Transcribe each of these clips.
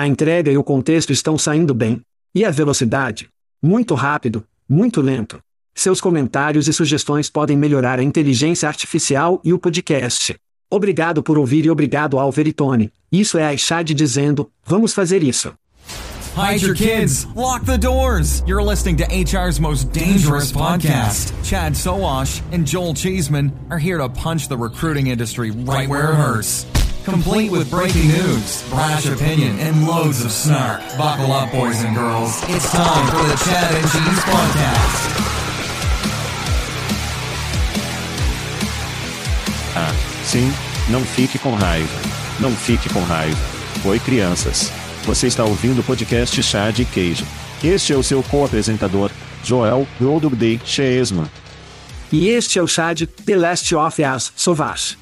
A entrega e o contexto estão saindo bem. E a velocidade? Muito rápido, muito lento. Seus comentários e sugestões podem melhorar a inteligência artificial e o podcast. Obrigado por ouvir e obrigado ao Veritone. Isso é a Chad dizendo: vamos fazer isso. Hide your kids. Lock the doors. You're listening to HR's most dangerous podcast. Chad Sowash and Joel Cheeseman are here to punch the recruiting industry right where it hurts. Complete with breaking news, brash opinion, and loads of snark. Buckle up, boys and girls. It's time for the Chad and Cheese podcast. Ah, sim, não fique com raiva. Não fique com raiva. Oi, crianças. Você está ouvindo o podcast Chá de Queijo. Este é o seu co-apresentador, Joel Goldugday Cheesman. E este é o Chad The Last of Us Sauvage.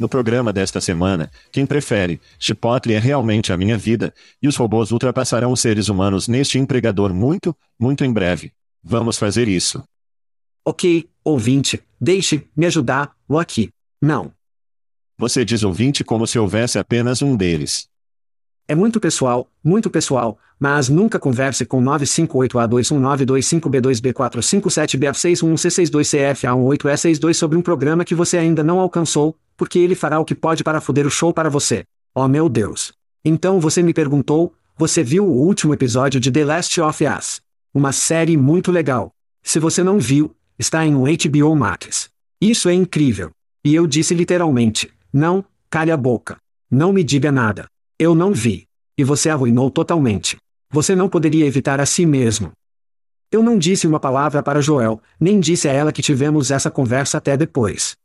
No programa desta semana, quem prefere, Chipotle é realmente a minha vida, e os robôs ultrapassarão os seres humanos neste empregador muito, muito em breve. Vamos fazer isso. Ok, ouvinte, deixe me ajudar, o aqui. Não. Você diz ouvinte como se houvesse apenas um deles. É muito pessoal, muito pessoal, mas nunca converse com 958A21925B2B457BF61C62CFA18E62 sobre um programa que você ainda não alcançou, porque ele fará o que pode para foder o show para você. Oh meu Deus! Então você me perguntou, você viu o último episódio de The Last of Us? Uma série muito legal. Se você não viu, está em um HBO Max. Isso é incrível. E eu disse literalmente, não, calhe a boca. Não me diga nada. Eu não vi. E você arruinou totalmente. Você não poderia evitar a si mesmo. Eu não disse uma palavra para Joel, nem disse a ela que tivemos essa conversa até depois.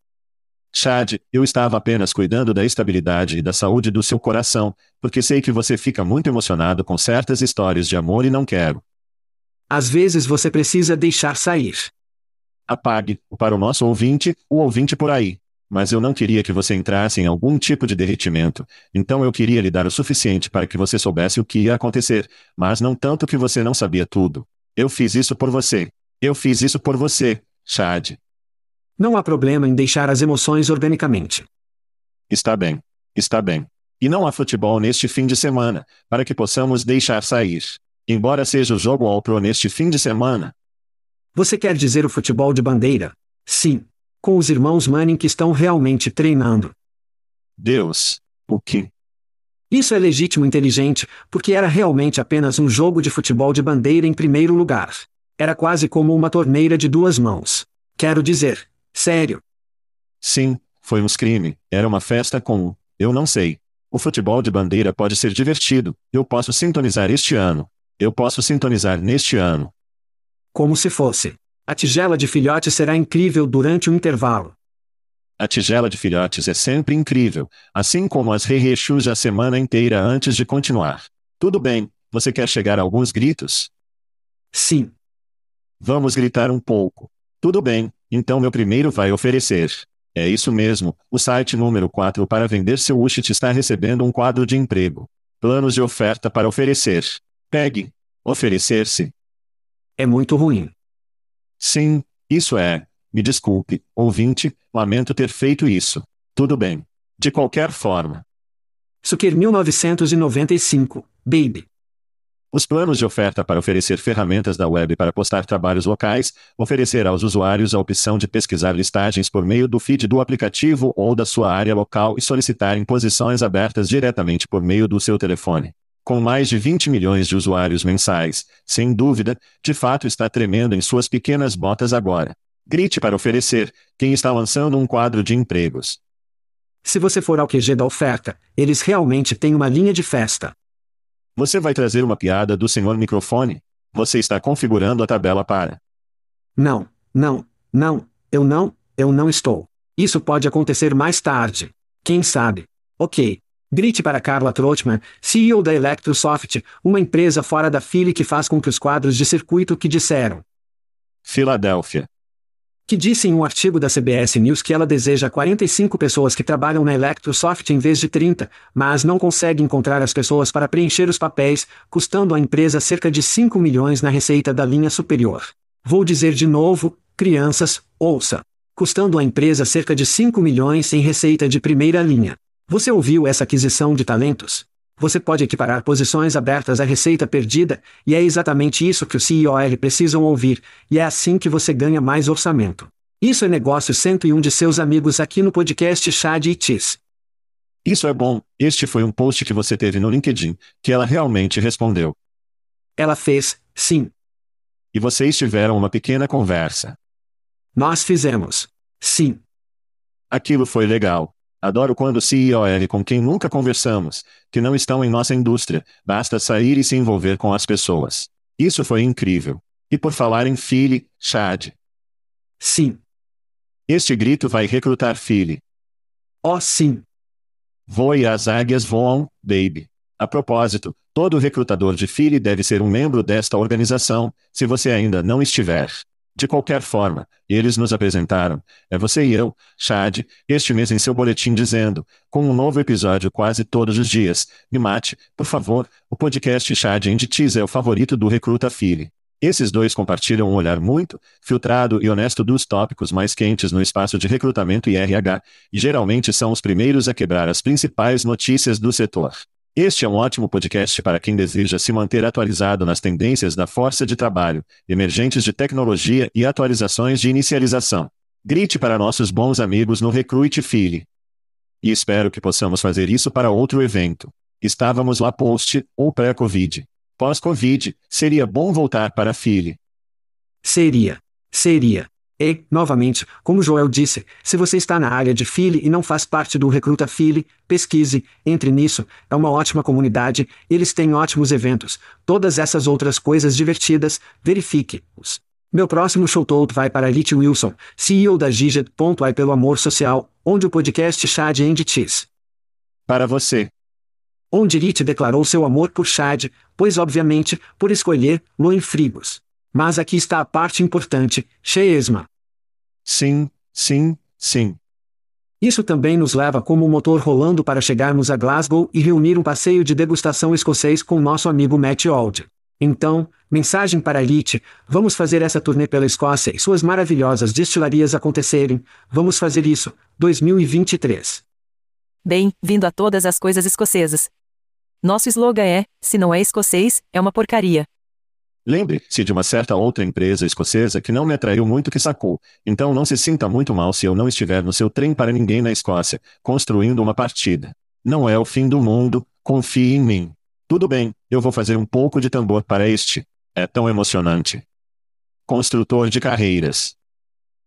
Chad, eu estava apenas cuidando da estabilidade e da saúde do seu coração, porque sei que você fica muito emocionado com certas histórias de amor e não quero. Às vezes você precisa deixar sair. Apague, para o nosso ouvinte, o ouvinte por aí. Mas eu não queria que você entrasse em algum tipo de derretimento, então eu queria lhe dar o suficiente para que você soubesse o que ia acontecer, mas não tanto que você não sabia tudo. Eu fiz isso por você. Eu fiz isso por você, Chad. Não há problema em deixar as emoções organicamente. Está bem. Está bem. E não há futebol neste fim de semana, para que possamos deixar sair. Embora seja o jogo All Pro neste fim de semana. Você quer dizer o futebol de bandeira? Sim, com os irmãos Manning que estão realmente treinando. Deus, o que? Isso é legítimo e inteligente, porque era realmente apenas um jogo de futebol de bandeira em primeiro lugar. Era quase como uma torneira de duas mãos. Quero dizer, sério. Sim, foi um crime, era uma festa com, eu não sei. O futebol de bandeira pode ser divertido, eu posso sintonizar este ano. Eu posso sintonizar neste ano. Como se fosse. A tigela de filhotes será incrível durante o intervalo. A tigela de filhotes é sempre incrível, assim como as rechus a semana inteira antes de continuar. Tudo bem, você quer chegar a alguns gritos? Sim. Vamos gritar um pouco. Tudo bem, então meu primeiro vai oferecer. É isso mesmo, o site número 4 para vender seu Ushit está recebendo um quadro de emprego. Planos de oferta para oferecer. Pegue. Oferecer-se. É muito ruim. Sim, isso é. Me desculpe, ouvinte, lamento ter feito isso. Tudo bem. De qualquer forma. Suquer 1995, baby. Os planos de oferta para oferecer ferramentas da web para postar trabalhos locais, oferecer aos usuários a opção de pesquisar listagens por meio do feed do aplicativo ou da sua área local e solicitar posições abertas diretamente por meio do seu telefone. Com mais de 20 milhões de usuários mensais, sem dúvida, de fato está tremendo em suas pequenas botas agora. Grite para oferecer, quem está lançando um quadro de empregos. Se você for ao QG da oferta, eles realmente têm uma linha de festa. Você vai trazer uma piada do senhor microfone? Você está configurando a tabela para. Não, não, não, eu não, eu não estou. Isso pode acontecer mais tarde. Quem sabe? Ok. Grite para Carla Trotman, CEO da Electrosoft, uma empresa fora da fila que faz com que os quadros de circuito que disseram. Filadélfia que disse em um artigo da CBS News que ela deseja 45 pessoas que trabalham na Electrosoft em vez de 30, mas não consegue encontrar as pessoas para preencher os papéis, custando à empresa cerca de 5 milhões na receita da linha superior. Vou dizer de novo, crianças, ouça. Custando à empresa cerca de 5 milhões em receita de primeira linha. Você ouviu essa aquisição de talentos? Você pode equiparar posições abertas à receita perdida, e é exatamente isso que os CIOR precisam ouvir, e é assim que você ganha mais orçamento. Isso é negócio 101 de seus amigos aqui no podcast Chad e Cheese. Isso é bom. Este foi um post que você teve no LinkedIn, que ela realmente respondeu. Ela fez, sim. E vocês tiveram uma pequena conversa. Nós fizemos. Sim. Aquilo foi legal. Adoro quando CEOL com quem nunca conversamos, que não estão em nossa indústria, basta sair e se envolver com as pessoas. Isso foi incrível. E por falar em Philly, Chad. Sim. Este grito vai recrutar Philly. Oh, sim. Voe as águias voam, baby. A propósito, todo recrutador de Philly deve ser um membro desta organização, se você ainda não estiver. De qualquer forma, eles nos apresentaram, é você e eu, Chad, este mês em seu boletim dizendo, com um novo episódio quase todos os dias, me mate, por favor, o podcast Chad Cheese é o favorito do Recruta Philly. Esses dois compartilham um olhar muito, filtrado e honesto dos tópicos mais quentes no espaço de recrutamento e RH, e geralmente são os primeiros a quebrar as principais notícias do setor. Este é um ótimo podcast para quem deseja se manter atualizado nas tendências da força de trabalho, emergentes de tecnologia e atualizações de inicialização. Grite para nossos bons amigos no Recruit Philly. E espero que possamos fazer isso para outro evento. Estávamos lá post ou pré-Covid. Pós-Covid, seria bom voltar para Philly. Seria. Seria. E, novamente, como Joel disse, se você está na área de Philly e não faz parte do Recruta Philly, pesquise, entre nisso, é uma ótima comunidade, eles têm ótimos eventos, todas essas outras coisas divertidas, verifique-os. Meu próximo showtalk vai para Lit Wilson, CEO da Giget.ai pelo amor social, onde o podcast Chad and Cheese. Para você. Onde Lit declarou seu amor por Chad, pois obviamente, por escolher, Loen Frigos. Mas aqui está a parte importante, Cheesma. Sim, sim, sim. Isso também nos leva como um motor rolando para chegarmos a Glasgow e reunir um passeio de degustação escocês com nosso amigo Matt Old. Então, mensagem para a Elite, vamos fazer essa turnê pela Escócia e suas maravilhosas destilarias acontecerem, vamos fazer isso, 2023. Bem-vindo a todas as coisas escocesas. Nosso slogan é: se não é escocês, é uma porcaria. Lembre-se de uma certa outra empresa escocesa que não me atraiu muito que sacou, então não se sinta muito mal se eu não estiver no seu trem para ninguém na Escócia, construindo uma partida. Não é o fim do mundo, confie em mim. Tudo bem, eu vou fazer um pouco de tambor para este. É tão emocionante. Construtor de carreiras.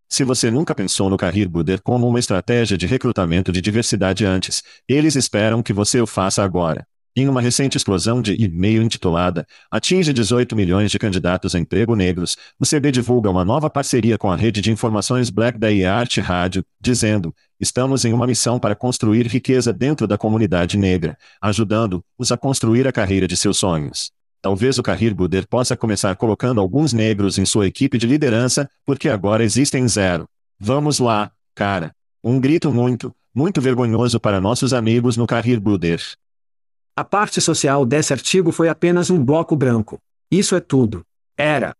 Se você nunca pensou no Career Builder como uma estratégia de recrutamento de diversidade antes, eles esperam que você o faça agora. Em uma recente explosão de e-mail intitulada Atinge 18 milhões de candidatos a emprego negros, o CB divulga uma nova parceria com a rede de informações Black da Art Rádio, dizendo: Estamos em uma missão para construir riqueza dentro da comunidade negra, ajudando-os a construir a carreira de seus sonhos. Talvez o Career Builder possa começar colocando alguns negros em sua equipe de liderança, porque agora existem zero. Vamos lá, cara. Um grito muito, muito vergonhoso para nossos amigos no Career Builder. A parte social desse artigo foi apenas um bloco branco. Isso é tudo. Era.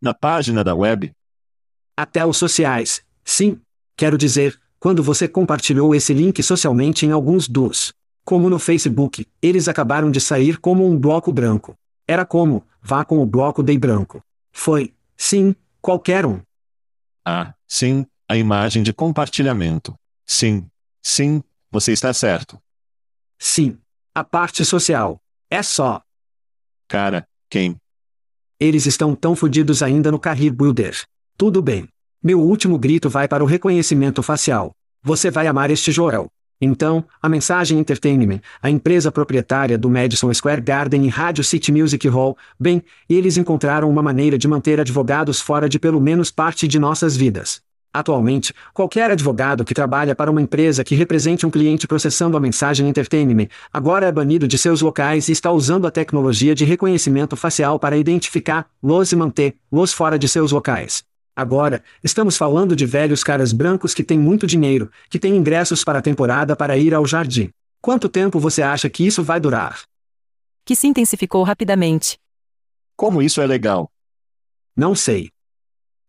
Na página da web. Até os sociais. Sim. Quero dizer, quando você compartilhou esse link socialmente em alguns dos. Como no Facebook, eles acabaram de sair como um bloco branco. Era como, vá com o bloco de branco. Foi, sim, qualquer um. Ah, sim, a imagem de compartilhamento. Sim, sim, você está certo. Sim. A parte social. É só. Cara, quem? Eles estão tão fodidos ainda no Career Builder. Tudo bem. Meu último grito vai para o reconhecimento facial. Você vai amar este Joel. Então, a Mensagem Entertainment, a empresa proprietária do Madison Square Garden e Radio City Music Hall, bem, eles encontraram uma maneira de manter advogados fora de pelo menos parte de nossas vidas. Atualmente, qualquer advogado que trabalha para uma empresa que represente um cliente processando a mensagem Entertainment agora é banido de seus locais e está usando a tecnologia de reconhecimento facial para identificar-los e manter-los fora de seus locais. Agora, estamos falando de velhos caras brancos que têm muito dinheiro, que têm ingressos para a temporada para ir ao jardim. Quanto tempo você acha que isso vai durar? Que se intensificou rapidamente. Como isso é legal? Não sei.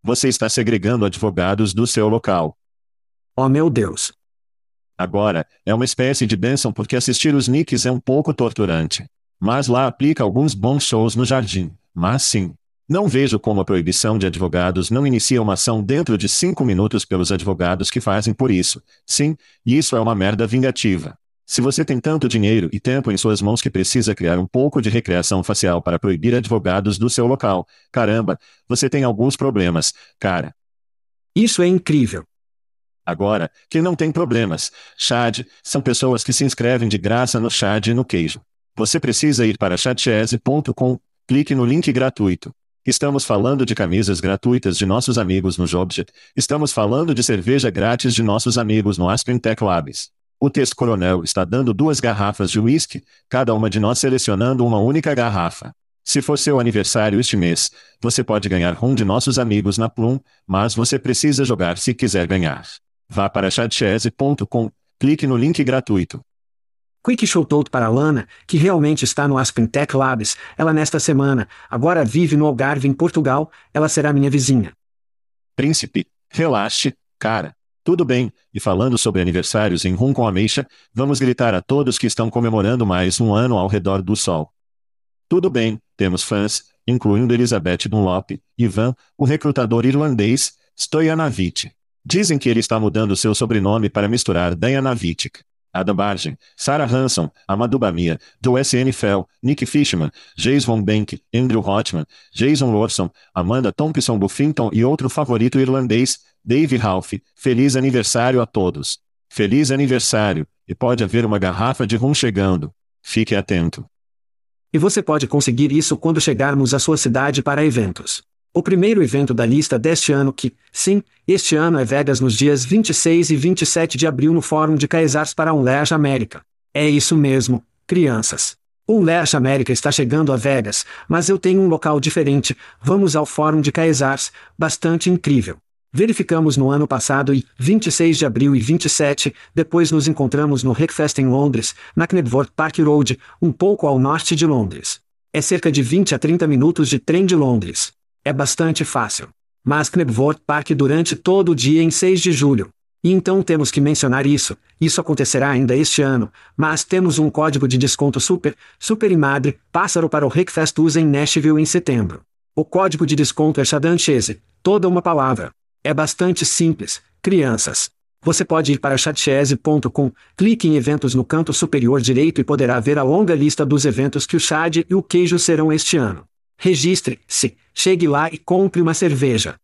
Você está segregando advogados do seu local. Oh meu Deus. Agora, é uma espécie de bênção porque assistir os Knicks é um pouco torturante. Mas lá aplica alguns bons shows no jardim. Mas sim, não vejo como a proibição de advogados não inicia uma ação dentro de cinco minutos pelos advogados que fazem por isso. Sim, isso é uma merda vingativa. Se você tem tanto dinheiro e tempo em suas mãos que precisa criar um pouco de recreação facial para proibir advogados do seu local, caramba, você tem alguns problemas, cara. Isso é incrível. Agora, que não tem problemas, Chad, são pessoas que se inscrevem de graça no Chad e no queijo. Você precisa ir para chatchese.com, clique no link gratuito. Estamos falando de camisas gratuitas de nossos amigos no Jobjet. Estamos falando de cerveja grátis de nossos amigos no Aspen Tech Labs. O texto coronel está dando duas garrafas de whisky, cada uma de nós selecionando uma única garrafa. Se for seu aniversário este mês, você pode ganhar rum de nossos amigos na Plum, mas você precisa jogar se quiser ganhar. Vá para chatchese.com, clique no link gratuito. Quick shoutout para Lana, que realmente está no Aspen Tech Labs, ela nesta semana, agora vive no Algarve em Portugal, ela será minha vizinha. Príncipe, relaxe, cara. Tudo bem, e falando sobre aniversários em Rum com Ameixa, vamos gritar a todos que estão comemorando mais um ano ao redor do sol. Tudo bem, temos fãs, incluindo Elizabeth Dunlop, Ivan, o recrutador irlandês, Stojanovic. Dizem que ele está mudando seu sobrenome para misturar Dajanovic. Adam Bargen, Sarah Hanson, Amadou Bamia, S.N. Fell, Nick Fishman, Jason Von Bank, Andrew Hotman, Jason Lawson, Amanda Thompson Buffington e outro favorito irlandês, Dave Ralph. Feliz aniversário a todos. Feliz aniversário, e pode haver uma garrafa de rum chegando. Fique atento. E você pode conseguir isso quando chegarmos à sua cidade para eventos. O primeiro evento da lista deste ano que, sim, este ano é Vegas nos dias 26 e 27 de abril no Fórum de Caesars para Unleash América. É isso mesmo, crianças. Unleash América está chegando a Vegas, mas eu tenho um local diferente, vamos ao Fórum de Caesars, bastante incrível. Verificamos no ano passado e, 26 de abril e 27, depois nos encontramos no Rickfest em Londres, na Knebworth Park Road, um pouco ao norte de Londres. É cerca de 20 a 30 minutos de trem de Londres. É bastante fácil. Mas Knebworth Park durante todo o dia em 6 de julho. E então temos que mencionar isso. Isso acontecerá ainda este ano, mas temos um código de desconto super, super e madre, pássaro para o Rickfest USA em Nashville em setembro. O código de desconto é Shadan Chase, toda uma palavra. É bastante simples, crianças. Você pode ir para chatchese.com, clique em eventos no canto superior direito e poderá ver a longa lista dos eventos que o Chad e o Queijo serão este ano. Registre-se, chegue lá e compre uma cerveja.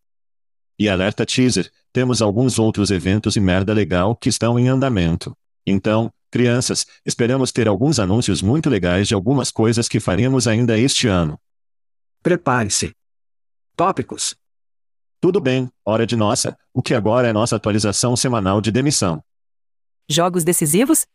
E alerta teaser, temos alguns outros eventos e merda legal que estão em andamento. Então, crianças, esperamos ter alguns anúncios muito legais de algumas coisas que faremos ainda este ano. Prepare-se. Tópicos. Tudo bem, hora de nossa, o que agora é nossa atualização semanal de demissão. Jogos decisivos?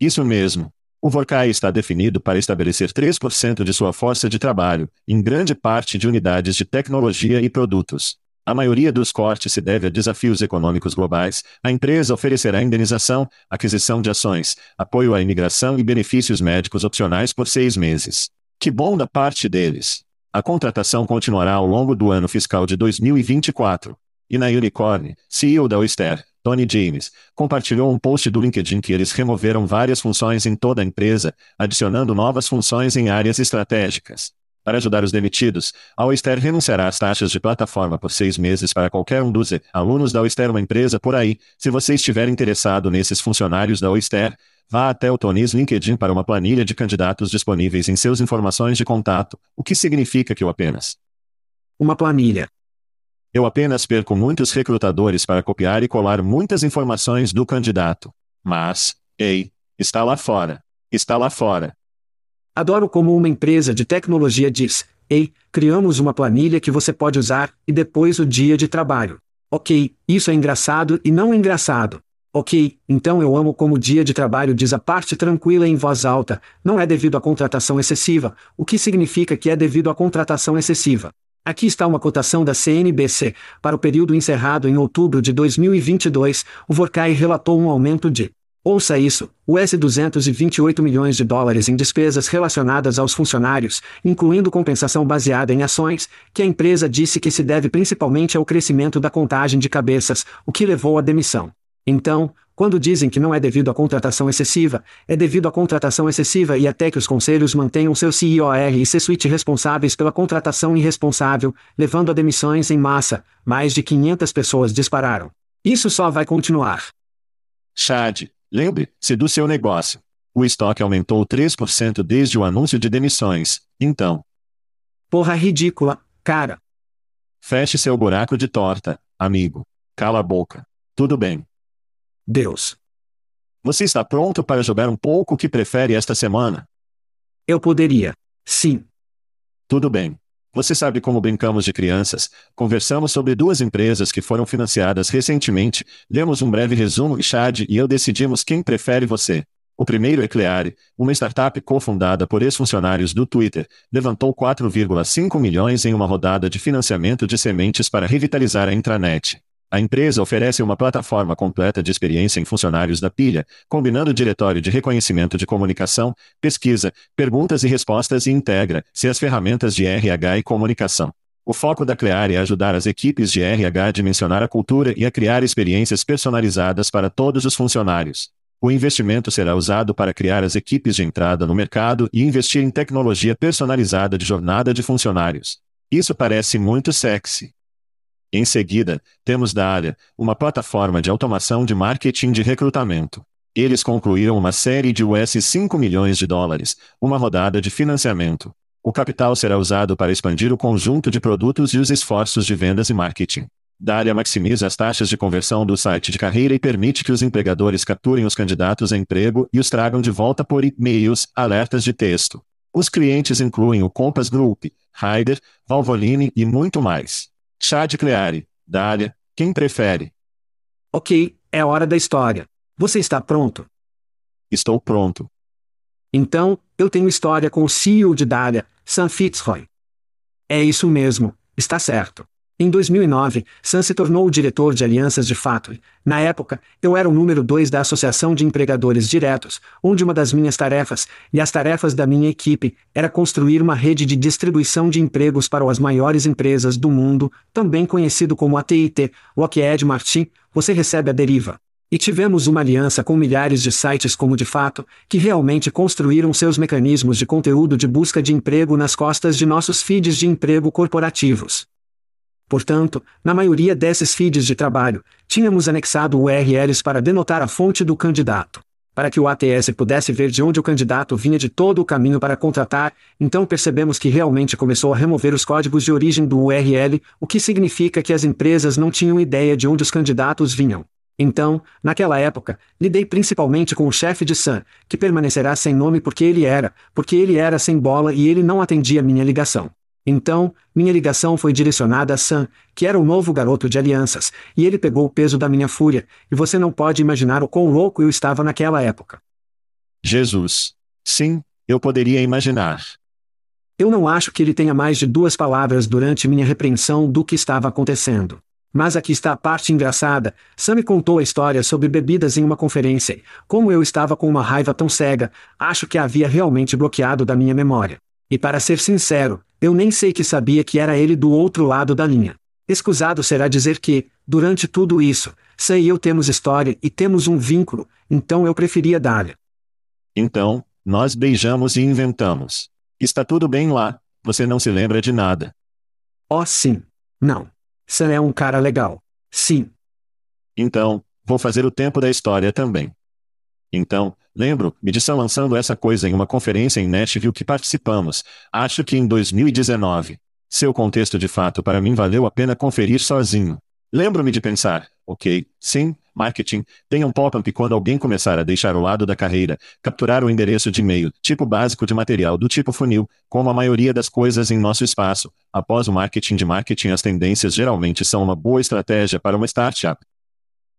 Isso mesmo. O Vorkai está definido para estabelecer 3% de sua força de trabalho, em grande parte de unidades de tecnologia e produtos. A maioria dos cortes se deve a desafios econômicos globais. A empresa oferecerá indenização, aquisição de ações, apoio à imigração e benefícios médicos opcionais por seis meses. Que bom da parte deles! A contratação continuará ao longo do ano fiscal de 2024. E na Unicorn, CEO da Oyster, Tony James, compartilhou um post do LinkedIn que eles removeram várias funções em toda a empresa, adicionando novas funções em áreas estratégicas. Para ajudar os demitidos, a Oyster renunciará às taxas de plataforma por seis meses para qualquer um dos alunos da Oyster, uma empresa por aí. Se você estiver interessado nesses funcionários da Oyster, vá até o Tony's LinkedIn para uma planilha de candidatos disponíveis em seus informações de contato, o que significa que eu apenas. Uma planilha. Eu apenas perco muitos recrutadores para copiar e colar muitas informações do candidato. Mas, ei, está lá fora. Está lá fora. Adoro como uma empresa de tecnologia diz: Ei, criamos uma planilha que você pode usar, e depois o dia de trabalho. Ok, isso é engraçado e não engraçado. Ok, então eu amo como o dia de trabalho diz a parte tranquila em voz alta, não é devido à contratação excessiva, o que significa que é devido à contratação excessiva. Aqui está uma cotação da CNBC. Para o período encerrado em outubro de 2022, o Vorkai relatou um aumento de Ouça isso, US 228 milhões de dólares em despesas relacionadas aos funcionários, incluindo compensação baseada em ações, que a empresa disse que se deve principalmente ao crescimento da contagem de cabeças, o que levou à demissão. Então, quando dizem que não é devido à contratação excessiva, é devido à contratação excessiva e até que os conselhos mantenham seu CIOR e C-suite responsáveis pela contratação irresponsável, levando a demissões em massa, mais de 500 pessoas dispararam. Isso só vai continuar. Chad, Lembre-se do seu negócio. O estoque aumentou 3% desde o anúncio de demissões, então. Porra ridícula, cara. Feche seu buraco de torta, amigo. Cala a boca. Tudo bem. Deus. Você está pronto para jogar um pouco o que prefere esta semana? Eu poderia. Sim. Tudo bem. Você sabe como brincamos de crianças? Conversamos sobre duas empresas que foram financiadas recentemente, lemos um breve resumo e Chad e eu decidimos quem prefere você. O primeiro é Cleare, uma startup cofundada por ex-funcionários do Twitter, levantou 4,5 milhões em uma rodada de financiamento de sementes para revitalizar a intranet. A empresa oferece uma plataforma completa de experiência em funcionários da pilha, combinando diretório de reconhecimento de comunicação, pesquisa, perguntas e respostas e integra-se as ferramentas de RH e comunicação. O foco da Clear é ajudar as equipes de RH a dimensionar a cultura e a criar experiências personalizadas para todos os funcionários. O investimento será usado para criar as equipes de entrada no mercado e investir em tecnologia personalizada de jornada de funcionários. Isso parece muito sexy. Em seguida, temos Dália, uma plataforma de automação de marketing de recrutamento. Eles concluíram uma série de US 5 milhões de dólares, uma rodada de financiamento. O capital será usado para expandir o conjunto de produtos e os esforços de vendas e marketing. Dália maximiza as taxas de conversão do site de carreira e permite que os empregadores capturem os candidatos a emprego e os tragam de volta por e-mails, alertas de texto. Os clientes incluem o Compass Group, Ryder, Valvoline e muito mais. Chá de Cleare. Dália, quem prefere? Ok, é hora da história. Você está pronto? Estou pronto. Então, eu tenho história com o CEO de Dália, Sam Fitzroy. É isso mesmo, está certo. Em 2009, Sam se tornou o diretor de alianças de fato. Na época, eu era o número 2 da Associação de Empregadores Diretos, onde uma das minhas tarefas, e as tarefas da minha equipe, era construir uma rede de distribuição de empregos para as maiores empresas do mundo, também conhecido como AT&T, Lockheed Martin, você recebe a deriva. E tivemos uma aliança com milhares de sites como de fato, que realmente construíram seus mecanismos de conteúdo de busca de emprego nas costas de nossos feeds de emprego corporativos. Portanto, na maioria desses feeds de trabalho, tínhamos anexado URLs para denotar a fonte do candidato. Para que o ATS pudesse ver de onde o candidato vinha de todo o caminho para contratar, então percebemos que realmente começou a remover os códigos de origem do URL, o que significa que as empresas não tinham ideia de onde os candidatos vinham. Então, naquela época, lidei principalmente com o chefe de Sam, que permanecerá sem nome porque ele era, porque ele era sem bola e ele não atendia minha ligação. Então, minha ligação foi direcionada a Sam, que era o novo garoto de alianças, e ele pegou o peso da minha fúria, e você não pode imaginar o quão louco eu estava naquela época. Jesus. Sim, eu poderia imaginar. Eu não acho que ele tenha mais de duas palavras durante minha repreensão do que estava acontecendo. Mas aqui está a parte engraçada. Sam me contou a história sobre bebidas em uma conferência. Como eu estava com uma raiva tão cega, acho que havia realmente bloqueado da minha memória. E para ser sincero, eu nem sei que sabia que era ele do outro lado da linha. Escusado será dizer que, durante tudo isso, Sam e eu temos história e temos um vínculo, então eu preferia dar-lhe. Então, nós beijamos e inventamos. Está tudo bem lá, você não se lembra de nada. Oh, sim. Não. Sam é um cara legal. Sim. Então, vou fazer o tempo da história também. Então, lembro-me de Sam lançando essa coisa em uma conferência em Nashville que participamos, acho que em 2019. Seu contexto de fato para mim valeu a pena conferir sozinho. Lembro-me de pensar, ok, sim, marketing, tenha um pop-up quando alguém começar a deixar o lado da carreira, capturar o endereço de e-mail, tipo básico de material do tipo funil, como a maioria das coisas em nosso espaço. Após o marketing de marketing, as tendências geralmente são uma boa estratégia para uma startup.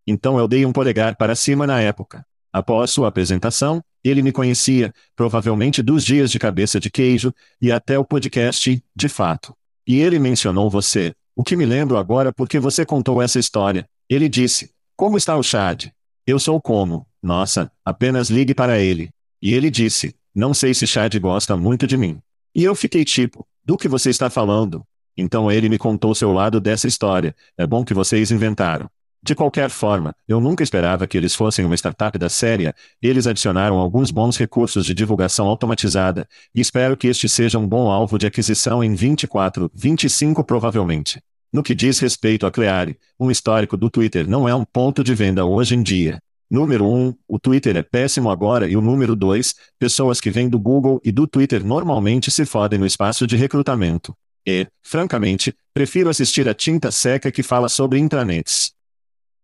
Então eu dei um polegar para cima na época. Após sua apresentação, ele me conhecia, provavelmente dos dias de cabeça de queijo, e até o podcast, de fato. E ele mencionou você, o que me lembro agora porque você contou essa história. Ele disse: Como está o Chad? Eu sou como, nossa, apenas ligue para ele. E ele disse: Não sei se Chad gosta muito de mim. E eu fiquei tipo: Do que você está falando? Então ele me contou seu lado dessa história. É bom que vocês inventaram. De qualquer forma, eu nunca esperava que eles fossem uma startup da série. Eles adicionaram alguns bons recursos de divulgação automatizada, e espero que este seja um bom alvo de aquisição em 24, 25 provavelmente. No que diz respeito a Cleare, um histórico do Twitter não é um ponto de venda hoje em dia. Número 1, um, o Twitter é péssimo agora e o número 2, pessoas que vêm do Google e do Twitter normalmente se fodem no espaço de recrutamento. E, francamente, prefiro assistir a tinta seca que fala sobre intranets.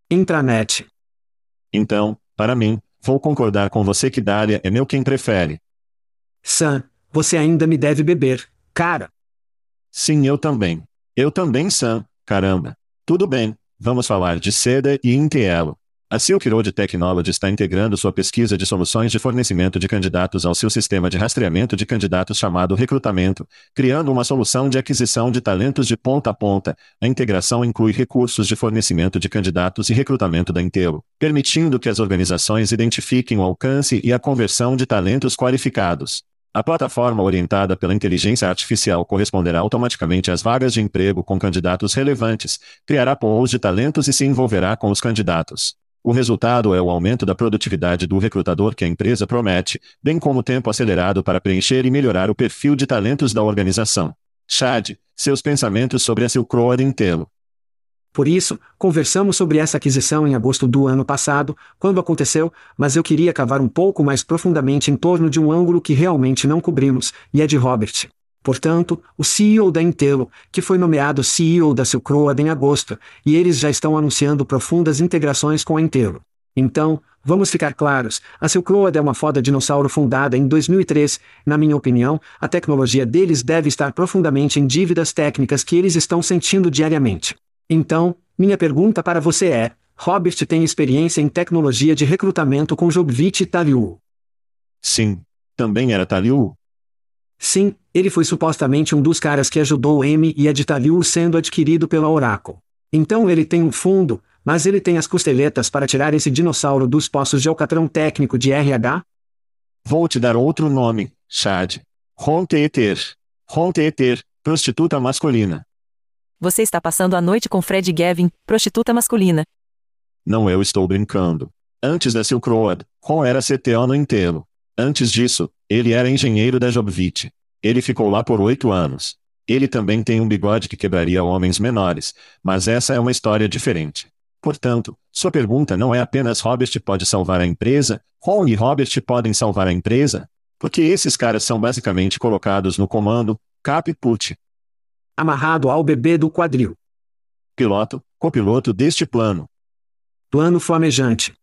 Intranet. Então, para mim, vou concordar com você que Dália é meu quem prefere. Sam, você ainda me deve beber, cara. Sim, eu também. Eu também, Sam, caramba. Tudo bem, vamos falar de seda e Intel. A Silk Road Technology está integrando sua pesquisa de soluções de fornecimento de candidatos ao seu sistema de rastreamento de candidatos chamado Recrutamento, criando uma solução de aquisição de talentos de ponta a ponta. A integração inclui recursos de fornecimento de candidatos e recrutamento da Intelo, permitindo que as organizações identifiquem o alcance e a conversão de talentos qualificados. A plataforma orientada pela inteligência artificial corresponderá automaticamente às vagas de emprego com candidatos relevantes, criará pools de talentos e se envolverá com os candidatos. O resultado é o aumento da produtividade do recrutador que a empresa promete, bem como tempo acelerado para preencher e melhorar o perfil de talentos da organização. Chad, seus pensamentos sobre a Silk Road. Por isso, conversamos sobre essa aquisição em agosto do ano passado, quando aconteceu, mas eu queria cavar um pouco mais profundamente em torno de um ângulo que realmente não cobrimos, e é de Robert. Portanto, o CEO da Intelo, que foi nomeado CEO da Silk Road em agosto, e eles já estão anunciando profundas integrações com a Intelo. Então, vamos ficar claros, a Silk Road é uma foda dinossauro fundada em 2003, na minha opinião, a tecnologia deles deve estar profundamente em dívidas técnicas que eles estão sentindo diariamente. Então, minha pergunta para você é, Robert tem experiência em tecnologia de recrutamento com Jobvit e Taliu? Sim. Também era Taliu? Sim, ele foi supostamente um dos caras que ajudou o M e a de Taliu sendo adquirido pela Oracle. Então ele tem um fundo, mas ele tem as costeletas para tirar esse dinossauro dos poços de alcatrão técnico de RH? Vou te dar outro nome, Chad. Ronteter. Ronteter, prostituta masculina. Você está passando a noite com Fred Gavin, prostituta masculina. Não eu estou brincando. Antes da Silk Road, Ron era CTO no inteiro. Antes disso, ele era engenheiro da Jobvit. Ele ficou lá por oito anos. Ele também tem um bigode que quebraria homens menores, mas essa é uma história diferente. Portanto, sua pergunta não é apenas Robert pode salvar a empresa, Ron e Robert podem salvar a empresa? Porque esses caras são basicamente colocados no comando, cap put. Amarrado ao bebê do quadril. Piloto, copiloto deste plano. Plano flamejante.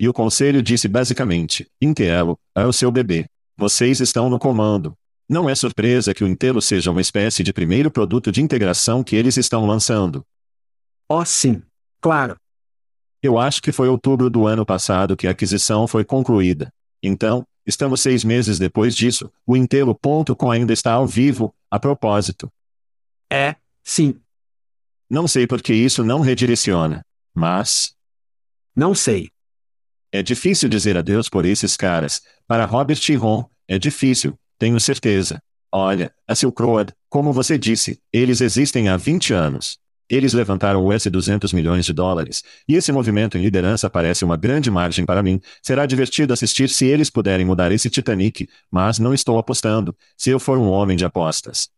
E o conselho disse basicamente: Intelo, é o seu bebê. Vocês estão no comando. Não é surpresa que o Intelo seja uma espécie de primeiro produto de integração que eles estão lançando. Oh, sim. Claro. Eu acho que foi outubro do ano passado que a aquisição foi concluída. Então, estamos seis meses depois disso, o Intelo.com ainda está ao vivo, a propósito. É, sim. Não sei por que isso não redireciona. Mas. Não sei. É difícil dizer adeus por esses caras. Para Robert Ron, é difícil, tenho certeza. Olha, a Silk Road, como você disse, eles existem há 20 anos. Eles levantaram US 200 milhões de dólares, e esse movimento em liderança parece uma grande margem para mim. Será divertido assistir se eles puderem mudar esse Titanic, mas não estou apostando, se eu for um homem de apostas.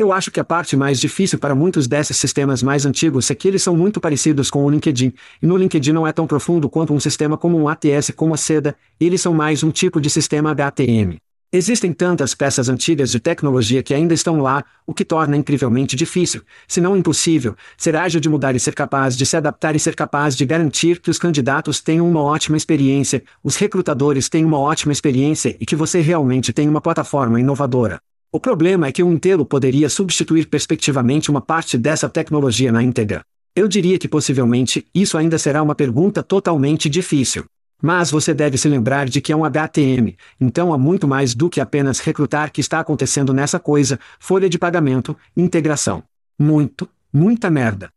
Eu acho que a parte mais difícil para muitos desses sistemas mais antigos é que eles são muito parecidos com o LinkedIn, e no LinkedIn não é tão profundo quanto um sistema como um ATS como a SEDA, eles são mais um tipo de sistema HTM. Existem tantas peças antigas de tecnologia que ainda estão lá, o que torna incrivelmente difícil, se não impossível, ser ágil de mudar e ser capaz de se adaptar e ser capaz de garantir que os candidatos tenham uma ótima experiência, os recrutadores tenham uma ótima experiência e que você realmente tenha uma plataforma inovadora. O problema é que um inteiro poderia substituir perspectivamente uma parte dessa tecnologia na íntegra. Eu diria que possivelmente isso ainda será uma pergunta totalmente difícil. Mas você deve se lembrar de que é um HTM, então há muito mais do que apenas recrutar que está acontecendo nessa coisa, folha de pagamento, integração. Muito, muita merda.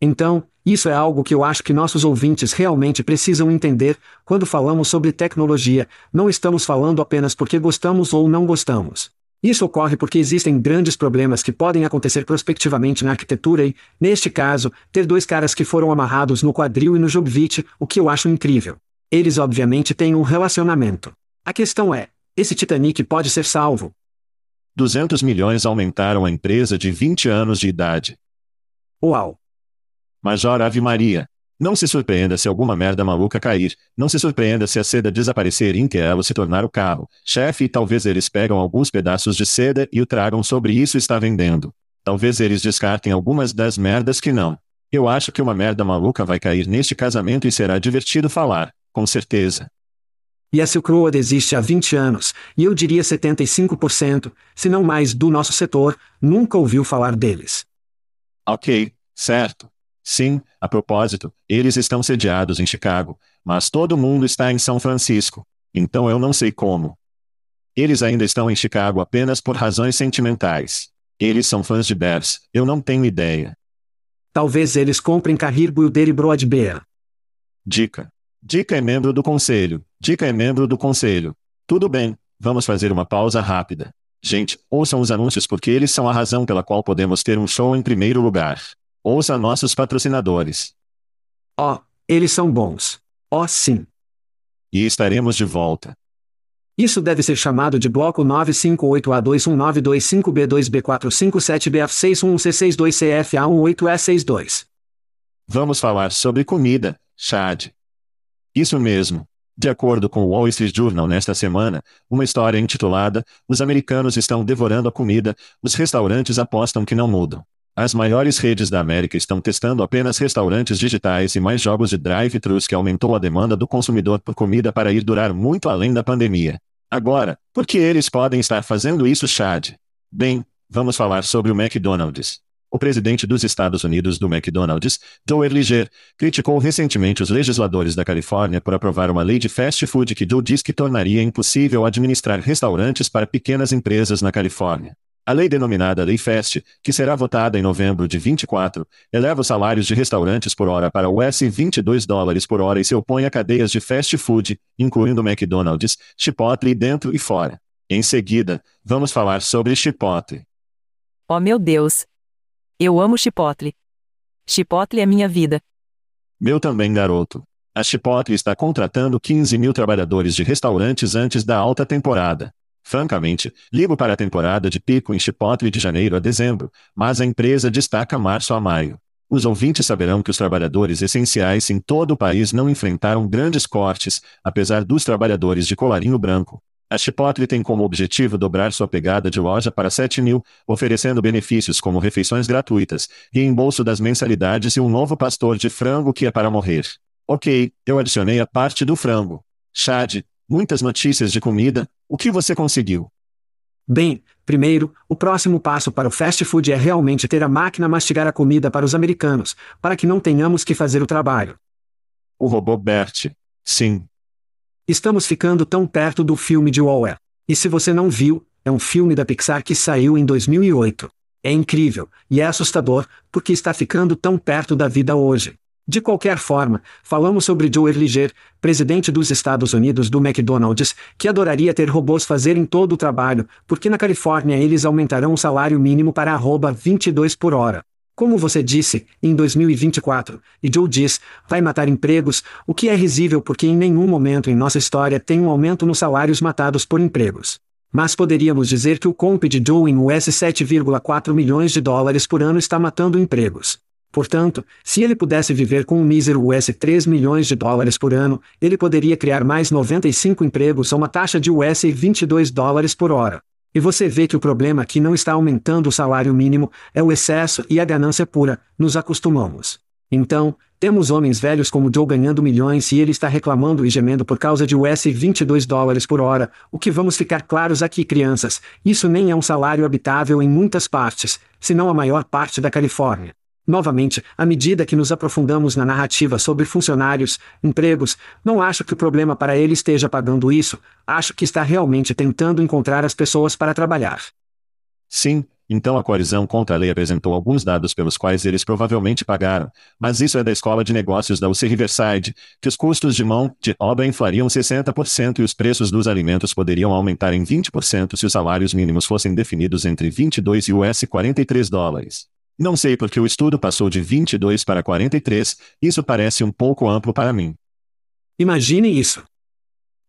Então, isso é algo que eu acho que nossos ouvintes realmente precisam entender, quando falamos sobre tecnologia, não estamos falando apenas porque gostamos ou não gostamos. Isso ocorre porque existem grandes problemas que podem acontecer prospectivamente na arquitetura e, neste caso, ter dois caras que foram amarrados no quadril e no Jobvit, o que eu acho incrível. Eles obviamente têm um relacionamento. A questão é: esse Titanic pode ser salvo? 200 milhões aumentaram a empresa de 20 anos de idade. Uau! Major Ave Maria. Não se surpreenda se alguma merda maluca cair. Não se surpreenda se a seda desaparecer em que ela se tornar o carro. Chefe, talvez eles pegam alguns pedaços de seda e o tragam sobre isso está vendendo. Talvez eles descartem algumas das merdas que não. Eu acho que uma merda maluca vai cair neste casamento e será divertido falar. Com certeza. E a Silk Road existe há 20 anos, e eu diria 75%, se não mais, do nosso setor, nunca ouviu falar deles. Ok, certo. Sim, a propósito, eles estão sediados em Chicago, mas todo mundo está em São Francisco. Então eu não sei como. Eles ainda estão em Chicago apenas por razões sentimentais. Eles são fãs de Bears, eu não tenho ideia. Talvez eles comprem Carrir Builder e Broadbeer. Dica. Dica é membro do conselho. Dica é membro do conselho. Tudo bem, vamos fazer uma pausa rápida. Gente, ouçam os anúncios porque eles são a razão pela qual podemos ter um show em primeiro lugar. Ouça nossos patrocinadores. Oh, eles são bons. Oh, sim. E estaremos de volta. Isso deve ser chamado de bloco 958A21925B2B457BF61C62CFA18E62. Vamos falar sobre comida, Chad. Isso mesmo. De acordo com o Wall Street Journal nesta semana, uma história intitulada Os americanos estão devorando a comida, os restaurantes apostam que não mudam. As maiores redes da América estão testando apenas restaurantes digitais e mais jogos de drive-thrus que aumentou a demanda do consumidor por comida para ir durar muito além da pandemia. Agora, por que eles podem estar fazendo isso, Chad? Bem, vamos falar sobre o McDonald's. O presidente dos Estados Unidos do McDonald's, Joe Erlinger, criticou recentemente os legisladores da Califórnia por aprovar uma lei de fast food que Joe diz que tornaria impossível administrar restaurantes para pequenas empresas na Califórnia. A lei denominada Lei Fast, que será votada em novembro de 24, eleva os salários de restaurantes por hora para US 22 dólares por hora e se opõe a cadeias de fast food, incluindo McDonald's, Chipotle dentro e fora. Em seguida, vamos falar sobre Chipotle. Oh meu Deus, eu amo Chipotle. Chipotle é minha vida. Meu também, garoto. A Chipotle está contratando 15 mil trabalhadores de restaurantes antes da alta temporada. Francamente, ligo para a temporada de pico em Chipotle de janeiro a dezembro, mas a empresa destaca março a maio. Os ouvintes saberão que os trabalhadores essenciais em todo o país não enfrentaram grandes cortes, apesar dos trabalhadores de colarinho branco. A Chipotle tem como objetivo dobrar sua pegada de loja para 7 mil, oferecendo benefícios como refeições gratuitas, reembolso das mensalidades e um novo pastor de frango que é para morrer. Ok, eu adicionei a parte do frango. Chad, muitas notícias de comida, o que você conseguiu? Bem, primeiro, o próximo passo para o fast food é realmente ter a máquina mastigar a comida para os americanos, para que não tenhamos que fazer o trabalho. O robô Bert. Sim, Estamos ficando tão perto do filme de Wall-E. E se você não viu, é um filme da Pixar que saiu em 2008. É incrível, e é assustador, porque está ficando tão perto da vida hoje. De qualquer forma, falamos sobre Joe Erlinger, presidente dos Estados Unidos do McDonald's, que adoraria ter robôs fazerem todo o trabalho, porque na Califórnia eles aumentarão o salário mínimo para arroba 22 por hora. Como você disse, em 2024, e Joe diz, vai matar empregos, o que é risível porque em nenhum momento em nossa história tem um aumento nos salários matados por empregos. Mas poderíamos dizer que o comp de Joe em US 7,4 milhões de dólares por ano está matando empregos. Portanto, se ele pudesse viver com um mísero US 3 milhões de dólares por ano, ele poderia criar mais 95 empregos a uma taxa de US 22 dólares por hora. E você vê que o problema aqui não está aumentando o salário mínimo, é o excesso e a ganância pura, nos acostumamos. Então, temos homens velhos como Joe ganhando milhões e ele está reclamando e gemendo por causa de US 22 dólares por hora. O que vamos ficar claros aqui, crianças, isso nem é um salário habitável em muitas partes, se não a maior parte da Califórnia. Novamente, à medida que nos aprofundamos na narrativa sobre funcionários, empregos, não acho que o problema para ele esteja pagando isso, acho que está realmente tentando encontrar as pessoas para trabalhar. Sim, então a coalizão contra a lei apresentou alguns dados pelos quais eles provavelmente pagaram, mas isso é da escola de negócios da UC Riverside, que os custos de mão de obra inflariam 60% e os preços dos alimentos poderiam aumentar em 20% se os salários mínimos fossem definidos entre 22 e US 43 dólares. Não sei porque o estudo passou de 22 para 43, isso parece um pouco amplo para mim. Imagine isso.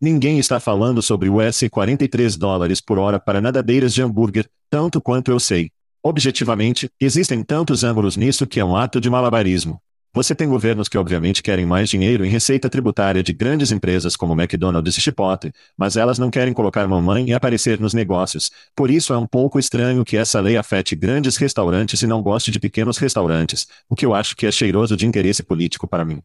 Ninguém está falando sobre US 43 dólares por hora para nadadeiras de hambúrguer, tanto quanto eu sei. Objetivamente, existem tantos ângulos nisso que é um ato de malabarismo. Você tem governos que obviamente querem mais dinheiro em receita tributária de grandes empresas como McDonald's e Chipotle, mas elas não querem colocar mamãe e aparecer nos negócios. Por isso é um pouco estranho que essa lei afete grandes restaurantes e não goste de pequenos restaurantes, o que eu acho que é cheiroso de interesse político para mim.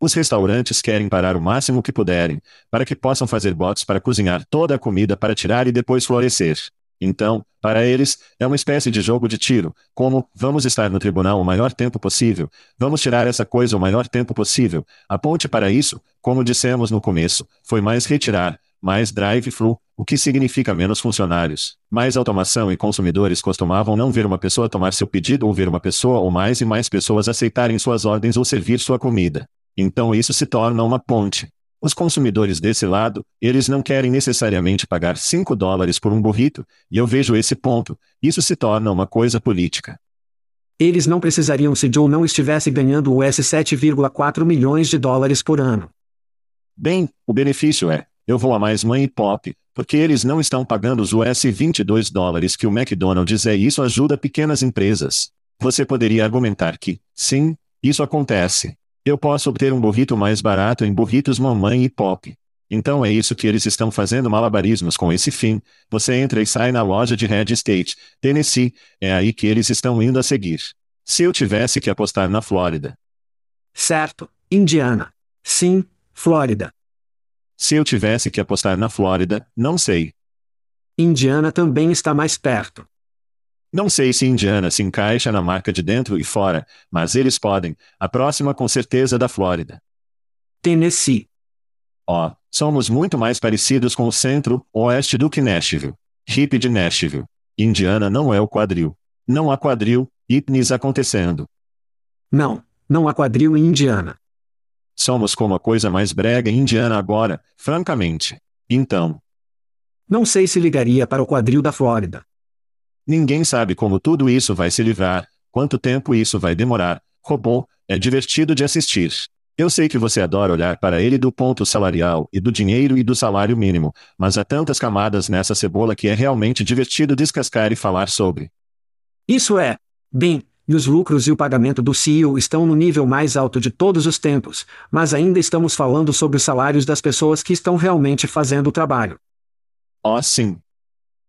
Os restaurantes querem parar o máximo que puderem, para que possam fazer bots para cozinhar toda a comida para tirar e depois florescer. Então, para eles, é uma espécie de jogo de tiro, como, vamos estar no tribunal o maior tempo possível, vamos tirar essa coisa o maior tempo possível. A ponte para isso, como dissemos no começo, foi mais retirar, mais drive-thru, o que significa menos funcionários, mais automação e consumidores costumavam não ver uma pessoa tomar seu pedido ou ver uma pessoa ou mais e mais pessoas aceitarem suas ordens ou servir sua comida. Então isso se torna uma ponte. Os consumidores desse lado, eles não querem necessariamente pagar 5 dólares por um burrito, e eu vejo esse ponto. Isso se torna uma coisa política. Eles não precisariam se Joe não estivesse ganhando US 7,4 milhões de dólares por ano. Bem, o benefício é, eu vou a mais mãe e pop, porque eles não estão pagando os US 22 dólares que o McDonald's é e isso ajuda pequenas empresas. Você poderia argumentar que, sim, isso acontece. Eu posso obter um burrito mais barato em burritos mamãe e pop. Então é isso que eles estão fazendo malabarismos com esse fim. Você entra e sai na loja de Red State, Tennessee, é aí que eles estão indo a seguir. Se eu tivesse que apostar na Flórida. Certo, Indiana. Sim, Flórida. Se eu tivesse que apostar na Flórida, não sei. Indiana também está mais perto. Não sei se Indiana se encaixa na marca de dentro e fora, mas eles podem. A próxima com certeza da Flórida. Tennessee. Ó, oh, somos muito mais parecidos com o centro-oeste do que Nashville. Hip de Nashville. Indiana não é o quadril. Não há quadril, hipnis acontecendo. Não, não há quadril em Indiana. Somos como a coisa mais brega em Indiana agora, francamente. Então. Não sei se ligaria para o quadril da Flórida. Ninguém sabe como tudo isso vai se livrar, quanto tempo isso vai demorar. Robô, é divertido de assistir. Eu sei que você adora olhar para ele do ponto salarial e do dinheiro e do salário mínimo, mas há tantas camadas nessa cebola que é realmente divertido descascar e falar sobre. Isso é. Bem, e os lucros e o pagamento do CEO estão no nível mais alto de todos os tempos, mas ainda estamos falando sobre os salários das pessoas que estão realmente fazendo o trabalho. Oh, sim.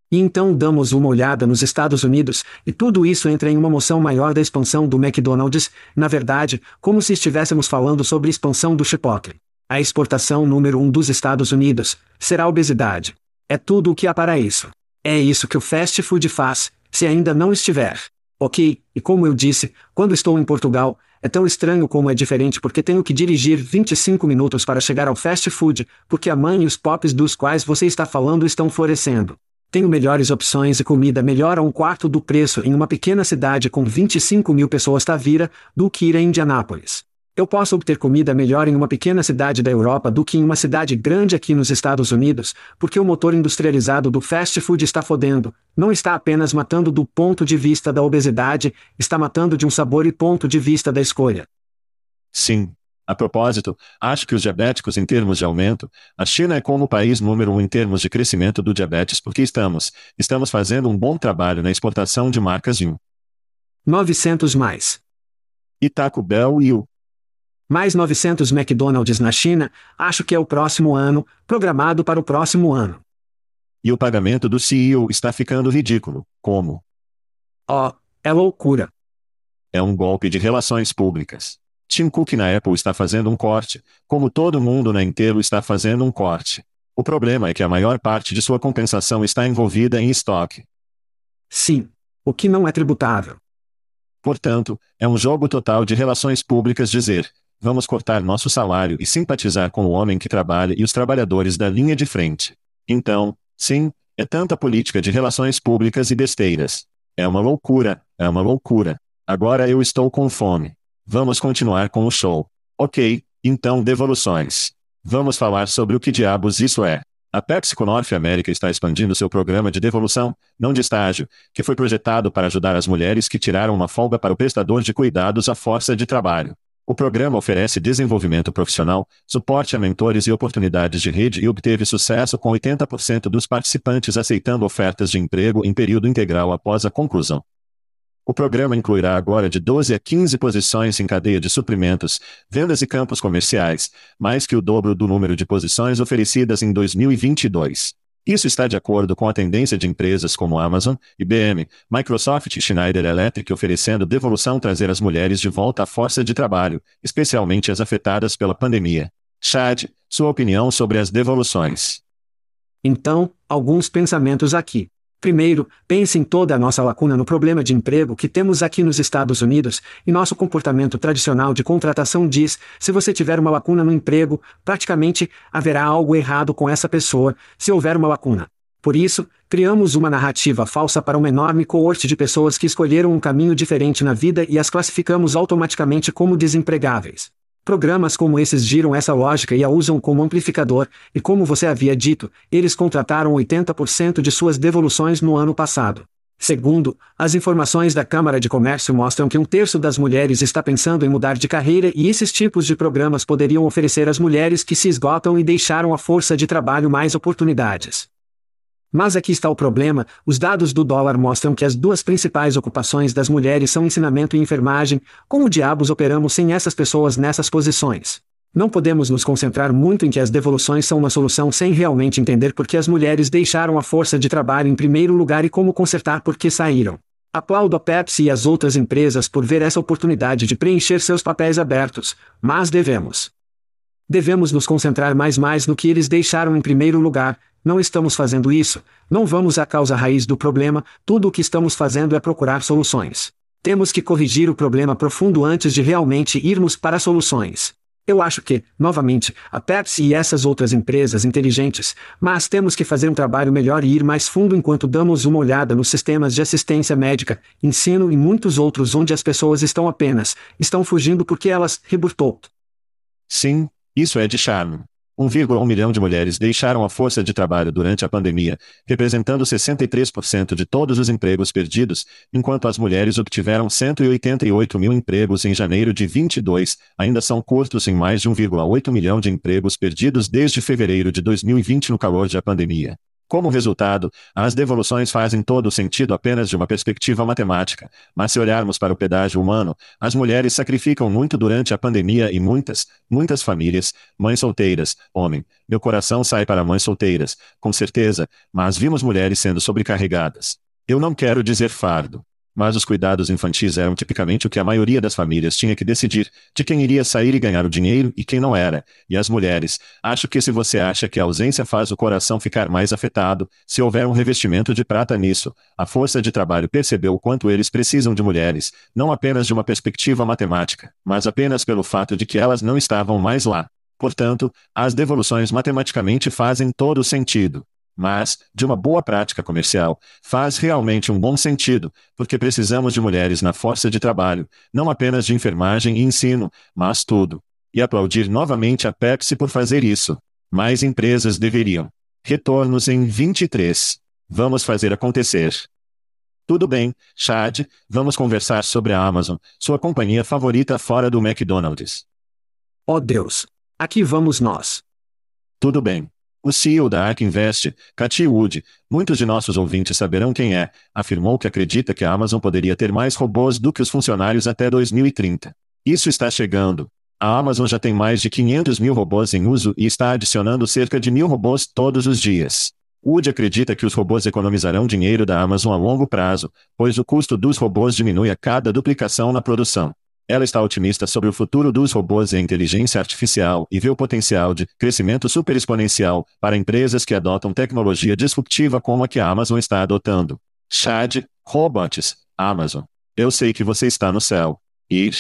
E então damos uma olhada nos Estados Unidos, e tudo isso entra em uma moção maior da expansão do McDonald's, na verdade, como se estivéssemos falando sobre expansão do Chipotle. A exportação número um dos Estados Unidos será a obesidade. É tudo o que há para isso. É isso que o fast food faz, se ainda não estiver. Ok, e como eu disse, quando estou em Portugal, é tão estranho como é diferente porque tenho que dirigir 25 minutos para chegar ao fast food, porque a mãe e os pops dos quais você está falando estão florescendo. Tenho melhores opções e comida melhor a um quarto do preço em uma pequena cidade com 25 mil pessoas Tavira, do que ir a Indianápolis. Eu posso obter comida melhor em uma pequena cidade da Europa do que em uma cidade grande aqui nos Estados Unidos, porque o motor industrializado do fast food está fodendo, não está apenas matando do ponto de vista da obesidade, está matando de um sabor e ponto de vista da escolha. Sim. A propósito, acho que os diabéticos em termos de aumento, a China é como o país número um em termos de crescimento do diabetes porque estamos, estamos fazendo um bom trabalho na exportação de marcas de um. 900 mais. E Taco Bell e o mais 900 McDonald's na China, acho que é o próximo ano, programado para o próximo ano. E o pagamento do CEO está ficando ridículo. Como? Oh, é loucura. É um golpe de relações públicas. Tim Cook na Apple está fazendo um corte, como todo mundo na inteiro está fazendo um corte. O problema é que a maior parte de sua compensação está envolvida em estoque. Sim. O que não é tributável. Portanto, é um jogo total de relações públicas dizer: Vamos cortar nosso salário e simpatizar com o homem que trabalha e os trabalhadores da linha de frente. Então, sim, é tanta política de relações públicas e besteiras. É uma loucura, é uma loucura. Agora eu estou com fome. Vamos continuar com o show. Ok, então devoluções. Vamos falar sobre o que diabos isso é. A PepsiCo North America está expandindo seu programa de devolução, não de estágio, que foi projetado para ajudar as mulheres que tiraram uma folga para o prestador de cuidados à força de trabalho. O programa oferece desenvolvimento profissional, suporte a mentores e oportunidades de rede e obteve sucesso com 80% dos participantes aceitando ofertas de emprego em período integral após a conclusão. O programa incluirá agora de 12 a 15 posições em cadeia de suprimentos, vendas e campos comerciais, mais que o dobro do número de posições oferecidas em 2022. Isso está de acordo com a tendência de empresas como Amazon, IBM, Microsoft e Schneider Electric oferecendo devolução trazer as mulheres de volta à força de trabalho, especialmente as afetadas pela pandemia. Chad, sua opinião sobre as devoluções. Então, alguns pensamentos aqui. Primeiro, pense em toda a nossa lacuna no problema de emprego que temos aqui nos Estados Unidos, e nosso comportamento tradicional de contratação diz: se você tiver uma lacuna no emprego, praticamente haverá algo errado com essa pessoa, se houver uma lacuna. Por isso, criamos uma narrativa falsa para uma enorme coorte de pessoas que escolheram um caminho diferente na vida e as classificamos automaticamente como desempregáveis. Programas como esses giram essa lógica e a usam como amplificador, e como você havia dito, eles contrataram 80% de suas devoluções no ano passado. Segundo, as informações da Câmara de Comércio mostram que um terço das mulheres está pensando em mudar de carreira e esses tipos de programas poderiam oferecer às mulheres que se esgotam e deixaram a força de trabalho mais oportunidades. Mas aqui está o problema: os dados do dólar mostram que as duas principais ocupações das mulheres são ensinamento e enfermagem. Como diabos operamos sem essas pessoas nessas posições? Não podemos nos concentrar muito em que as devoluções são uma solução sem realmente entender por que as mulheres deixaram a força de trabalho em primeiro lugar e como consertar por que saíram. Aplaudo a Pepsi e as outras empresas por ver essa oportunidade de preencher seus papéis abertos, mas devemos. Devemos nos concentrar mais mais no que eles deixaram em primeiro lugar, não estamos fazendo isso, não vamos à causa raiz do problema, tudo o que estamos fazendo é procurar soluções. Temos que corrigir o problema profundo antes de realmente irmos para soluções. Eu acho que, novamente, a Pepsi e essas outras empresas inteligentes, mas temos que fazer um trabalho melhor e ir mais fundo enquanto damos uma olhada nos sistemas de assistência médica, ensino e muitos outros onde as pessoas estão apenas, estão fugindo porque elas, reburtou. Sim, isso é de charme. 1,1 milhão de mulheres deixaram a força de trabalho durante a pandemia, representando 63% de todos os empregos perdidos, enquanto as mulheres obtiveram 188 mil empregos em janeiro de 22, ainda são curtos em mais de 1,8 milhão de empregos perdidos desde fevereiro de 2020 no calor da pandemia. Como resultado, as devoluções fazem todo sentido apenas de uma perspectiva matemática, mas se olharmos para o pedágio humano, as mulheres sacrificam muito durante a pandemia e muitas, muitas famílias, mães solteiras, homem, meu coração sai para mães solteiras, com certeza, mas vimos mulheres sendo sobrecarregadas. Eu não quero dizer fardo. Mas os cuidados infantis eram tipicamente o que a maioria das famílias tinha que decidir, de quem iria sair e ganhar o dinheiro e quem não era. E as mulheres, acho que se você acha que a ausência faz o coração ficar mais afetado, se houver um revestimento de prata nisso, a força de trabalho percebeu o quanto eles precisam de mulheres, não apenas de uma perspectiva matemática, mas apenas pelo fato de que elas não estavam mais lá. Portanto, as devoluções matematicamente fazem todo o sentido. Mas, de uma boa prática comercial, faz realmente um bom sentido, porque precisamos de mulheres na força de trabalho, não apenas de enfermagem e ensino, mas tudo. E aplaudir novamente a Pepsi por fazer isso. Mais empresas deveriam. Retornos em 23. Vamos fazer acontecer. Tudo bem, Chad, vamos conversar sobre a Amazon, sua companhia favorita fora do McDonald's. Oh Deus! Aqui vamos nós. Tudo bem. O CEO da Ark Invest, Cathy Wood, muitos de nossos ouvintes saberão quem é, afirmou que acredita que a Amazon poderia ter mais robôs do que os funcionários até 2030. Isso está chegando. A Amazon já tem mais de 500 mil robôs em uso e está adicionando cerca de mil robôs todos os dias. Wood acredita que os robôs economizarão dinheiro da Amazon a longo prazo, pois o custo dos robôs diminui a cada duplicação na produção. Ela está otimista sobre o futuro dos robôs e inteligência artificial e vê o potencial de crescimento superexponencial para empresas que adotam tecnologia disruptiva como a que a Amazon está adotando. Chad, robots, Amazon. Eu sei que você está no céu. Ir.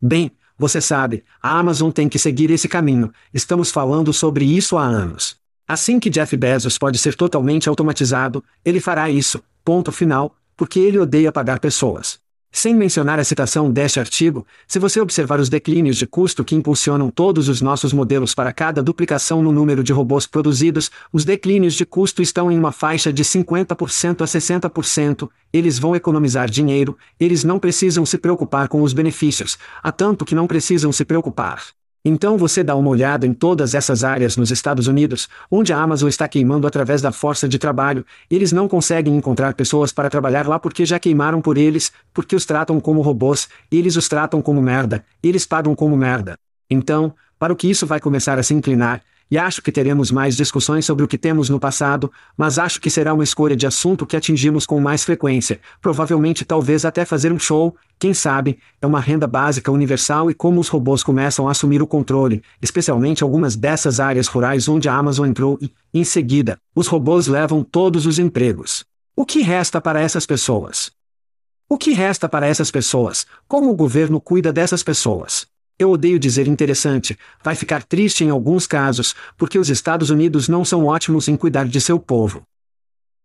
Bem, você sabe, a Amazon tem que seguir esse caminho. Estamos falando sobre isso há anos. Assim que Jeff Bezos pode ser totalmente automatizado, ele fará isso, ponto final, porque ele odeia pagar pessoas. Sem mencionar a citação deste artigo, se você observar os declínios de custo que impulsionam todos os nossos modelos para cada duplicação no número de robôs produzidos, os declínios de custo estão em uma faixa de 50% a 60%, eles vão economizar dinheiro, eles não precisam se preocupar com os benefícios, há tanto que não precisam se preocupar. Então você dá uma olhada em todas essas áreas nos Estados Unidos, onde a Amazon está queimando através da força de trabalho, eles não conseguem encontrar pessoas para trabalhar lá porque já queimaram por eles, porque os tratam como robôs, eles os tratam como merda, eles pagam como merda. Então, para o que isso vai começar a se inclinar, e acho que teremos mais discussões sobre o que temos no passado, mas acho que será uma escolha de assunto que atingimos com mais frequência, provavelmente talvez até fazer um show, quem sabe, é uma renda básica universal e como os robôs começam a assumir o controle, especialmente algumas dessas áreas rurais onde a Amazon entrou e, em seguida, os robôs levam todos os empregos. O que resta para essas pessoas? O que resta para essas pessoas? Como o governo cuida dessas pessoas? Eu odeio dizer interessante, vai ficar triste em alguns casos, porque os Estados Unidos não são ótimos em cuidar de seu povo.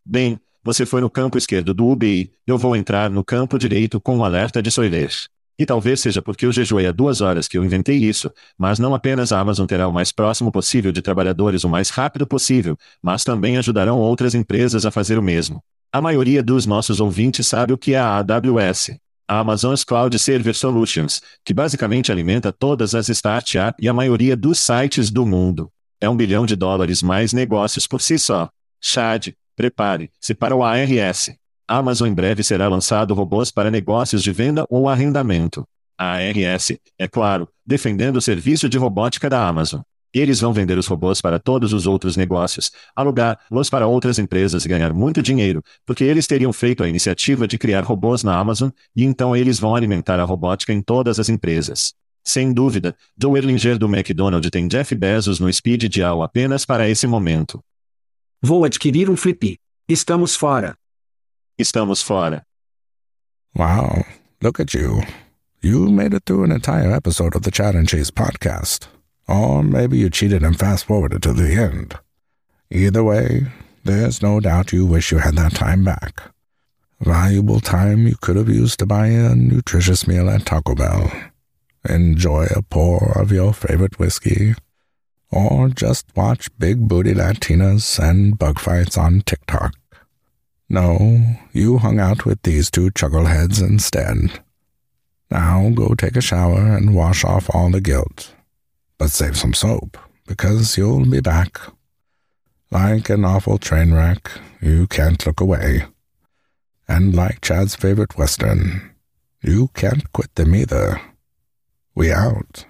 Bem, você foi no campo esquerdo do UBI, eu vou entrar no campo direito com um alerta de Soilers. E talvez seja porque eu jejuei há duas horas que eu inventei isso, mas não apenas a Amazon terá o mais próximo possível de trabalhadores o mais rápido possível, mas também ajudarão outras empresas a fazer o mesmo. A maioria dos nossos ouvintes sabe o que é a AWS a Amazon's Cloud Server Solutions, que basicamente alimenta todas as startups e a maioria dos sites do mundo. É um bilhão de dólares mais negócios por si só. Chad, prepare-se para o ARS. Amazon em breve será lançado robôs para negócios de venda ou arrendamento. A ARS, é claro, defendendo o serviço de robótica da Amazon. Eles vão vender os robôs para todos os outros negócios, alugá-los para outras empresas e ganhar muito dinheiro, porque eles teriam feito a iniciativa de criar robôs na Amazon, e então eles vão alimentar a robótica em todas as empresas. Sem dúvida, Joe Erlinger do McDonald's tem Jeff Bezos no speed dial apenas para esse momento. Vou adquirir um flip. Estamos fora. Estamos fora. Wow, look at you. You made it through an entire episode of the Chat and Cheese podcast. Or maybe you cheated and fast forwarded to the end. Either way, there's no doubt you wish you had that time back. Valuable time you could have used to buy a nutritious meal at Taco Bell, enjoy a pour of your favorite whiskey, or just watch big booty Latinas and bug fights on TikTok. No, you hung out with these two chuckleheads instead. Now go take a shower and wash off all the guilt but save some soap, because you'll be back. Like an awful train wreck, you can't look away. And like Chad's favorite Western, you can't quit them either. We out.